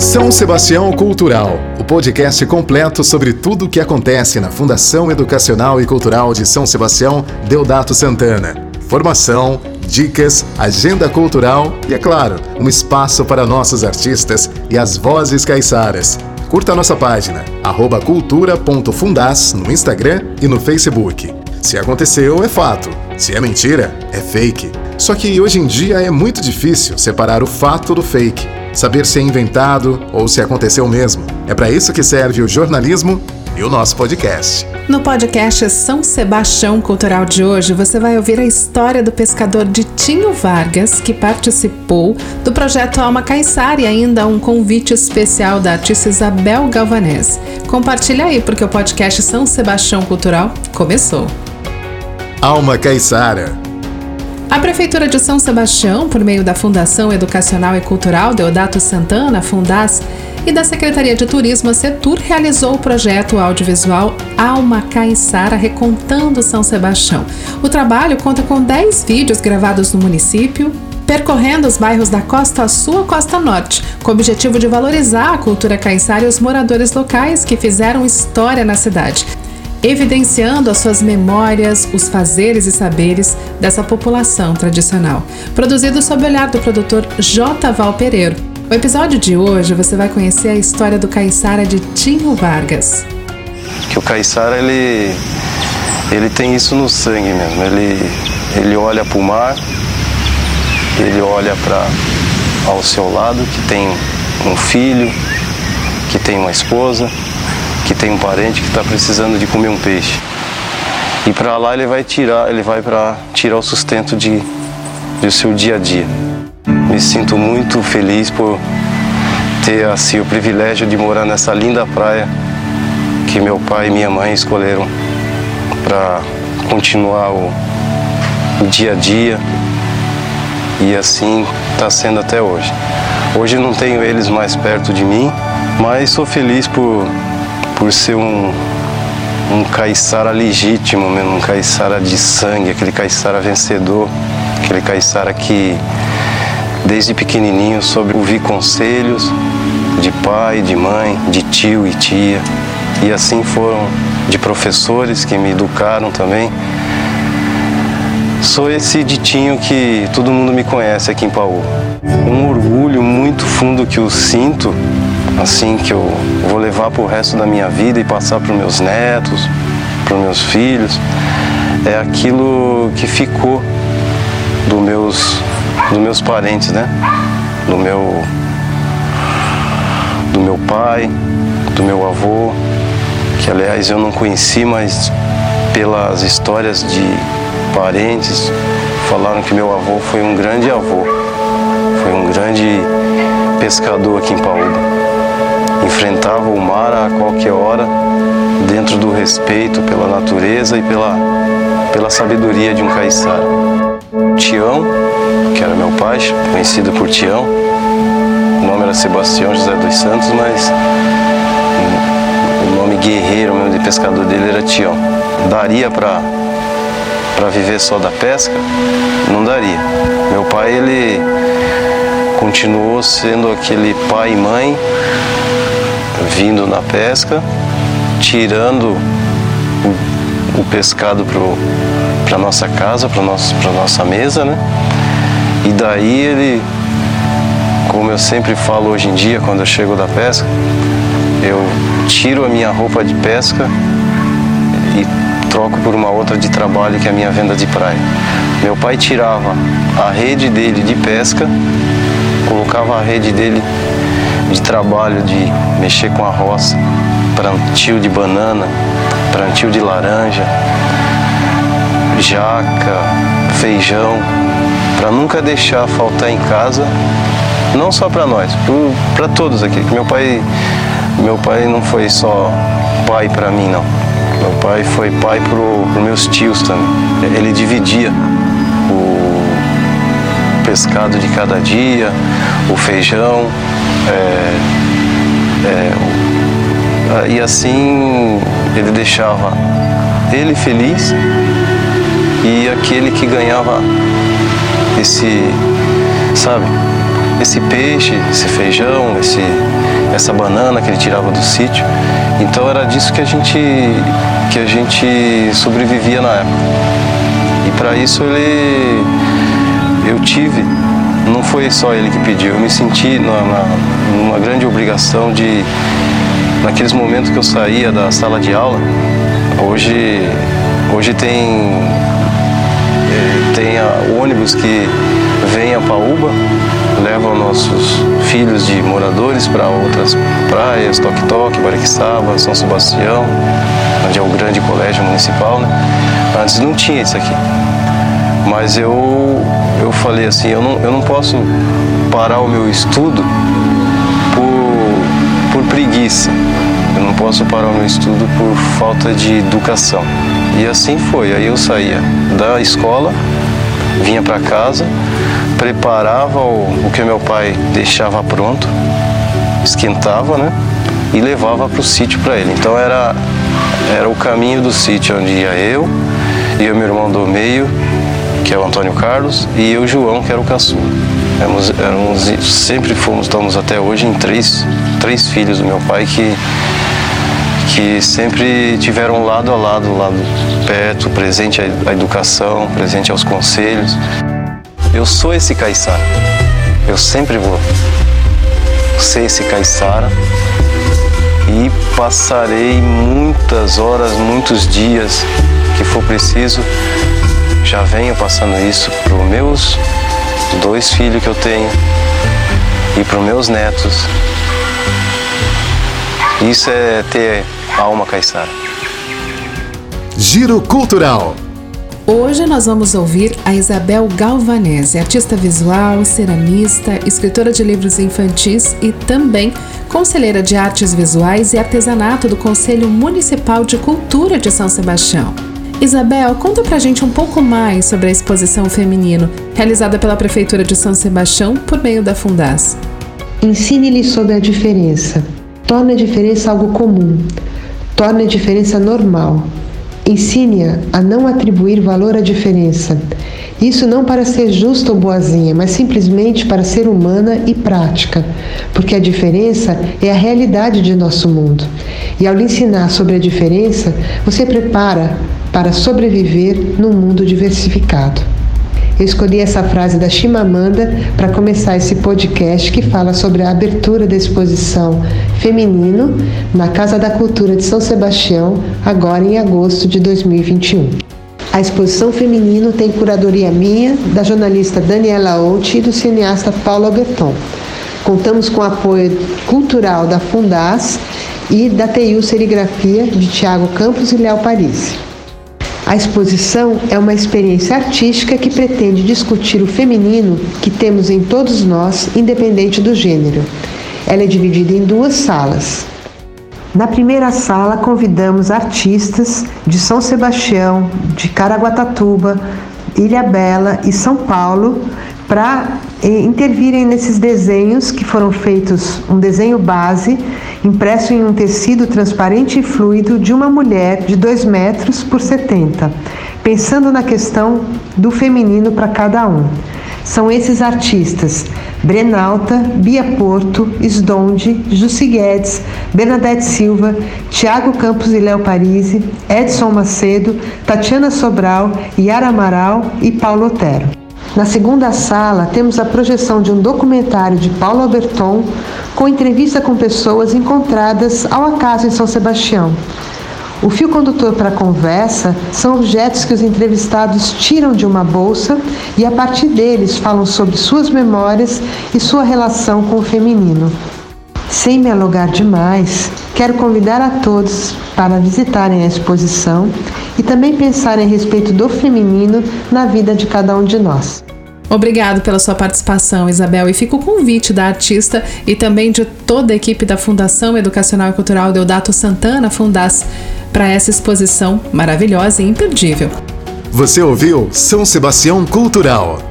São Sebastião Cultural, o podcast completo sobre tudo o que acontece na Fundação Educacional e Cultural de São Sebastião Deodato Santana. Formação, dicas, agenda cultural e, é claro, um espaço para nossos artistas e as vozes caiçaras. Curta nossa página, cultura.fundas no Instagram e no Facebook. Se aconteceu, é fato. Se é mentira, é fake. Só que hoje em dia é muito difícil separar o fato do fake saber se é inventado ou se aconteceu mesmo. É para isso que serve o jornalismo e o nosso podcast. No podcast São Sebastião Cultural de hoje, você vai ouvir a história do pescador Ditinho Vargas, que participou do projeto Alma Caiçara e ainda um convite especial da artista Isabel Galvanese. Compartilha aí, porque o podcast São Sebastião Cultural começou. Alma Caiçara a Prefeitura de São Sebastião, por meio da Fundação Educacional e Cultural Deodato Santana, Fundas, e da Secretaria de Turismo, Setur, realizou o projeto audiovisual Alma Caiçara Recontando São Sebastião. O trabalho conta com 10 vídeos gravados no município, percorrendo os bairros da Costa Sul à Costa Norte, com o objetivo de valorizar a cultura caiçara e os moradores locais que fizeram história na cidade evidenciando as suas memórias, os fazeres e saberes dessa população tradicional. Produzido sob o olhar do produtor J. Val Pereiro. O episódio de hoje você vai conhecer a história do caiçara de Tinho Vargas. Que o caiçara ele ele tem isso no sangue mesmo. Ele ele olha para o mar, ele olha para ao seu lado que tem um filho, que tem uma esposa, que tem um parente que está precisando de comer um peixe. E para lá ele vai tirar, ele vai para tirar o sustento de do seu dia a dia. Me sinto muito feliz por ter assim o privilégio de morar nessa linda praia que meu pai e minha mãe escolheram para continuar o, o dia a dia e assim está sendo até hoje. Hoje não tenho eles mais perto de mim, mas sou feliz por por ser um, um caiçara legítimo mesmo, um caiçara de sangue, aquele caiçara vencedor, aquele caiçara que desde pequenininho soube ouvir conselhos de pai, de mãe, de tio e tia. E assim foram de professores que me educaram também. Sou esse ditinho que todo mundo me conhece aqui em Paú. Um orgulho muito fundo que eu sinto assim que eu vou levar para o resto da minha vida e passar para os meus netos, para os meus filhos, é aquilo que ficou dos meus, dos meus parentes, né? Do meu, do meu pai, do meu avô, que aliás eu não conheci, mas pelas histórias de parentes falaram que meu avô foi um grande avô, foi um grande pescador aqui em Paúba enfrentava o mar a qualquer hora, dentro do respeito pela natureza e pela, pela sabedoria de um caiçara. Tião, que era meu pai, conhecido por Tião, o nome era Sebastião José dos Santos, mas o nome guerreiro mesmo de pescador dele era Tião. Daria para para viver só da pesca? Não daria. Meu pai ele continuou sendo aquele pai e mãe vindo na pesca, tirando o, o pescado para nossa casa, para nossa mesa, né? E daí ele, como eu sempre falo hoje em dia, quando eu chego da pesca, eu tiro a minha roupa de pesca e troco por uma outra de trabalho que é a minha venda de praia. Meu pai tirava a rede dele de pesca, colocava a rede dele de trabalho de mexer com a roça, plantio de banana, plantio de laranja, jaca, feijão, para nunca deixar faltar em casa, não só para nós, para todos aqui. Meu pai, meu pai não foi só pai para mim não. Meu pai foi pai para os meus tios também. Ele dividia o pescado de cada dia, o feijão, é, é, e assim ele deixava ele feliz e aquele que ganhava esse, sabe, esse peixe, esse feijão, esse, essa banana que ele tirava do sítio. Então era disso que a gente, que a gente sobrevivia na época. E para isso ele, eu tive, foi só ele que pediu, eu me senti numa, grande obrigação de, naqueles momentos que eu saía da sala de aula, hoje, hoje tem, eh, tem a, ônibus que vem a Paúba, levam nossos filhos de moradores para outras praias, Toque-Toque, Bariquissaba, São Sebastião, onde é o grande colégio municipal, né? Antes não tinha isso aqui. Mas eu, eu falei assim, eu não, eu não posso parar o meu estudo por, por preguiça. Eu não posso parar o meu estudo por falta de educação. E assim foi. Aí eu saía da escola, vinha para casa, preparava o, o que meu pai deixava pronto, esquentava, né? E levava para o sítio para ele. Então era, era o caminho do sítio onde ia eu e o meu irmão do meio, que é o Antônio Carlos, e eu, João, que era o caçula. Éramos, éramos, sempre fomos, estamos até hoje em três, três filhos do meu pai que, que sempre tiveram lado a lado, lado perto, presente à educação, presente aos conselhos. Eu sou esse caiçara. Eu sempre vou ser esse caiçara e passarei muitas horas, muitos dias que for preciso. Já venho passando isso para os meus dois filhos que eu tenho e para os meus netos. Isso é ter alma caiçara. Giro Cultural. Hoje nós vamos ouvir a Isabel Galvanese, artista visual, ceramista, escritora de livros infantis e também conselheira de artes visuais e artesanato do Conselho Municipal de Cultura de São Sebastião. Isabel, conta pra gente um pouco mais sobre a exposição feminino realizada pela Prefeitura de São Sebastião por meio da Fundas. Ensine-lhe sobre a diferença. Torne a diferença algo comum. Torne a diferença normal. Ensine-a a não atribuir valor à diferença. Isso não para ser justa ou boazinha, mas simplesmente para ser humana e prática, porque a diferença é a realidade de nosso mundo. E ao lhe ensinar sobre a diferença, você prepara para sobreviver num mundo diversificado. Eu escolhi essa frase da Chimamanda para começar esse podcast que fala sobre a abertura da exposição Feminino na Casa da Cultura de São Sebastião, agora em agosto de 2021. A exposição Feminino tem curadoria minha, da jornalista Daniela Outi e do cineasta Paulo Alberton. Contamos com apoio cultural da Fundas e da TIU Serigrafia de Tiago Campos e Léo Paris. A exposição é uma experiência artística que pretende discutir o feminino que temos em todos nós, independente do gênero. Ela é dividida em duas salas. Na primeira sala, convidamos artistas de São Sebastião, de Caraguatatuba, Ilha Bela e São Paulo para eh, intervirem nesses desenhos que foram feitos, um desenho base impresso em um tecido transparente e fluido de uma mulher de 2 metros por 70, pensando na questão do feminino para cada um. São esses artistas Brenalta, Bia Porto, Sdonde, Jussi Guedes, Bernadette Silva, Tiago Campos e Léo Parisi, Edson Macedo, Tatiana Sobral, Yara Amaral e Paulo Otero. Na segunda sala, temos a projeção de um documentário de Paulo Alberton com entrevista com pessoas encontradas ao acaso em São Sebastião. O fio condutor para a conversa são objetos que os entrevistados tiram de uma bolsa e, a partir deles, falam sobre suas memórias e sua relação com o feminino. Sem me alugar demais, quero convidar a todos para visitarem a exposição e também pensarem a respeito do feminino na vida de cada um de nós. Obrigado pela sua participação, Isabel, e fica o convite da artista e também de toda a equipe da Fundação Educacional e Cultural Deodato Santana Fundas para essa exposição maravilhosa e imperdível. Você ouviu São Sebastião Cultural